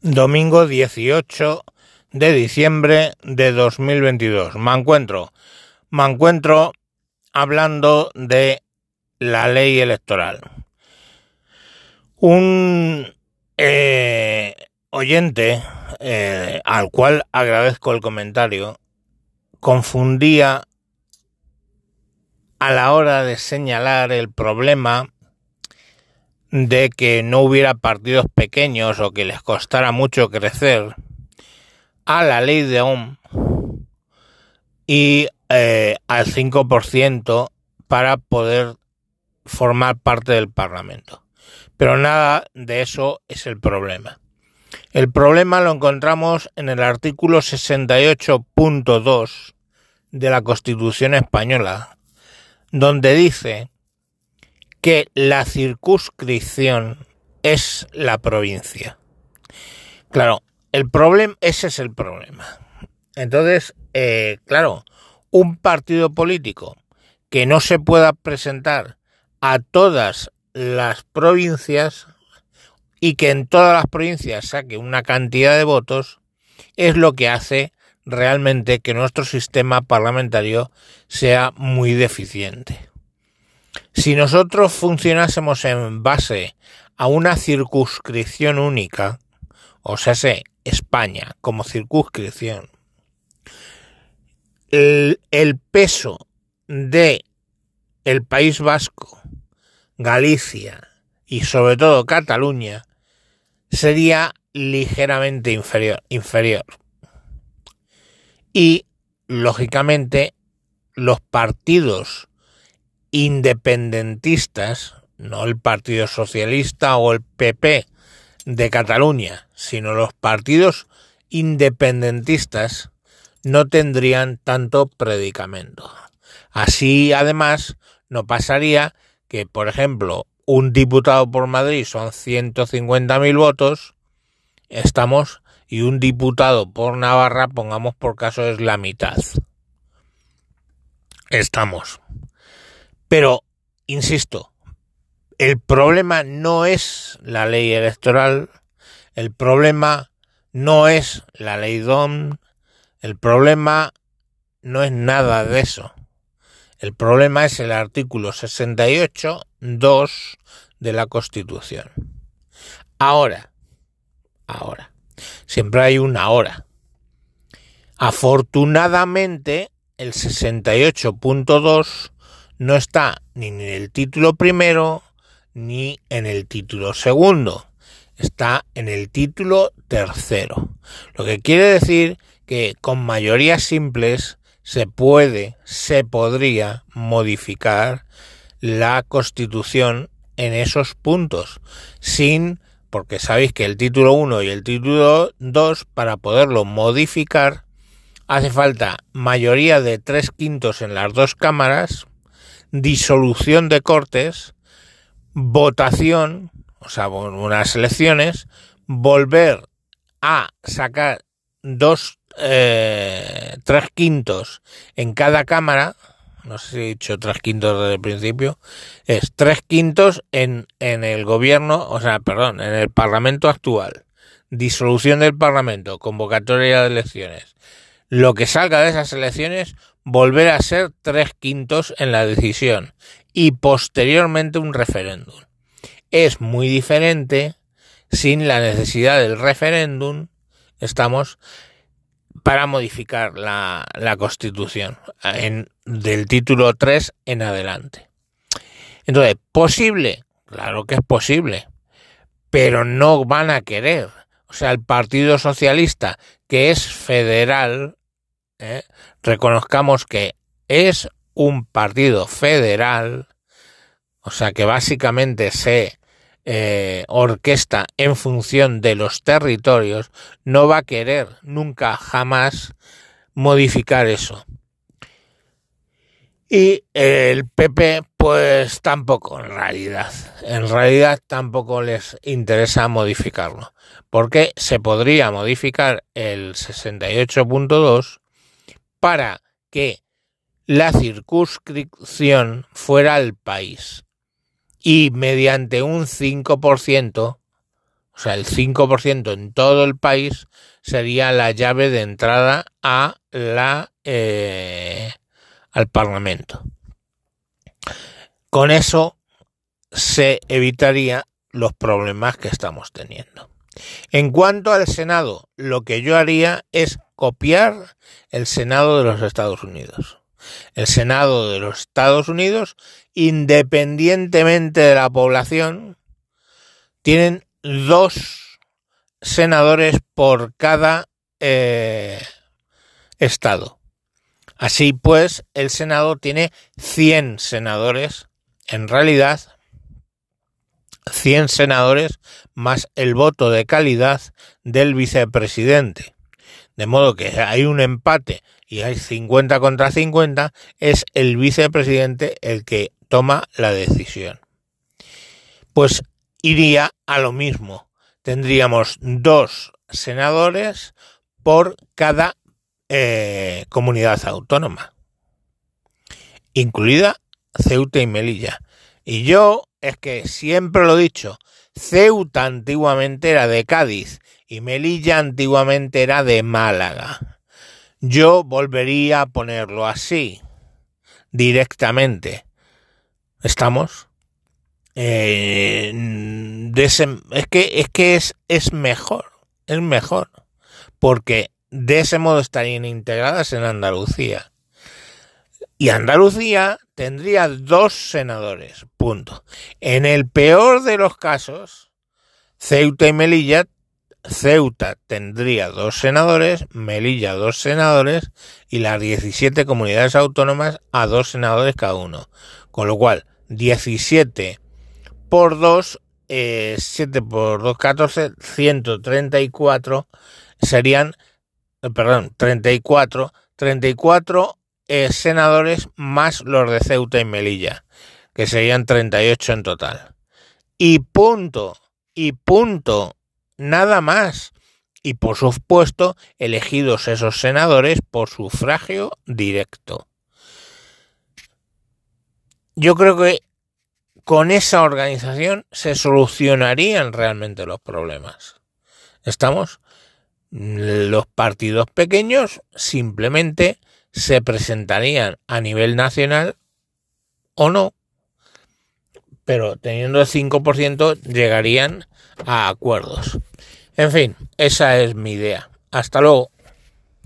Domingo 18 de diciembre de 2022. Me encuentro, me encuentro hablando de la ley electoral. Un eh, oyente eh, al cual agradezco el comentario confundía a la hora de señalar el problema de que no hubiera partidos pequeños o que les costara mucho crecer a la ley de Ohm y eh, al 5% para poder formar parte del Parlamento. Pero nada de eso es el problema. El problema lo encontramos en el artículo 68.2 de la Constitución española, donde dice que la circunscripción es la provincia. Claro, el problema, ese es el problema. Entonces, eh, claro, un partido político que no se pueda presentar a todas las provincias y que en todas las provincias saque una cantidad de votos es lo que hace realmente que nuestro sistema parlamentario sea muy deficiente. Si nosotros funcionásemos en base a una circunscripción única, o sea, sé, España como circunscripción, el, el peso de el País Vasco, Galicia y sobre todo Cataluña sería ligeramente inferior, inferior. Y lógicamente los partidos independentistas, no el Partido Socialista o el PP de Cataluña, sino los partidos independentistas no tendrían tanto predicamento. Así, además, no pasaría que, por ejemplo, un diputado por Madrid son 150.000 votos, estamos, y un diputado por Navarra, pongamos por caso, es la mitad. Estamos. Pero, insisto, el problema no es la ley electoral, el problema no es la ley DOM, el problema no es nada de eso. El problema es el artículo 68.2 de la Constitución. Ahora, ahora, siempre hay una hora. Afortunadamente, el 68.2 no está ni en el título primero ni en el título segundo. Está en el título tercero. Lo que quiere decir que con mayorías simples se puede, se podría modificar la constitución en esos puntos sin porque sabéis que el título 1 y el título 2 para poderlo modificar hace falta mayoría de tres quintos en las dos cámaras disolución de cortes, votación, o sea, unas elecciones, volver a sacar dos, eh, tres quintos en cada cámara, no sé si he dicho tres quintos desde el principio, es tres quintos en, en el gobierno, o sea, perdón, en el Parlamento actual, disolución del Parlamento, convocatoria de elecciones. Lo que salga de esas elecciones volver a ser tres quintos en la decisión y posteriormente un referéndum. Es muy diferente sin la necesidad del referéndum, estamos para modificar la, la constitución en, del título 3 en adelante. Entonces, ¿posible? Claro que es posible, pero no van a querer. O sea, el Partido Socialista, que es federal, ¿eh? reconozcamos que es un partido federal, o sea que básicamente se eh, orquesta en función de los territorios, no va a querer nunca jamás modificar eso. Y el PP, pues tampoco, en realidad. En realidad tampoco les interesa modificarlo. Porque se podría modificar el 68.2 para que la circunscripción fuera el país y mediante un 5%, o o sea, el 5% en todo el país sería la llave de entrada a la eh, al Parlamento. Con eso se evitaría los problemas que estamos teniendo. En cuanto al Senado, lo que yo haría es copiar el Senado de los Estados Unidos. El Senado de los Estados Unidos, independientemente de la población, tienen dos senadores por cada eh, estado. Así pues, el Senado tiene 100 senadores, en realidad 100 senadores más el voto de calidad del vicepresidente. De modo que hay un empate y hay 50 contra 50, es el vicepresidente el que toma la decisión. Pues iría a lo mismo. Tendríamos dos senadores por cada eh, comunidad autónoma, incluida Ceuta y Melilla. Y yo es que siempre lo he dicho, Ceuta antiguamente era de Cádiz y Melilla antiguamente era de Málaga. Yo volvería a ponerlo así, directamente. ¿Estamos? Eh, es que, es, que es, es mejor, es mejor, porque de ese modo estarían integradas en Andalucía. Y Andalucía tendría dos senadores, punto. En el peor de los casos, Ceuta y Melilla, Ceuta tendría dos senadores, Melilla dos senadores y las 17 comunidades autónomas a dos senadores cada uno. Con lo cual, 17 por 2, 7 por 2, 14, 134 serían, eh, perdón, 34, 34 eh, senadores más los de Ceuta y Melilla, que serían 38 en total. Y punto, y punto, nada más. Y por supuesto, elegidos esos senadores por sufragio directo. Yo creo que con esa organización se solucionarían realmente los problemas. ¿Estamos? Los partidos pequeños simplemente se presentarían a nivel nacional o no, pero teniendo el 5% llegarían a acuerdos. En fin, esa es mi idea. Hasta luego.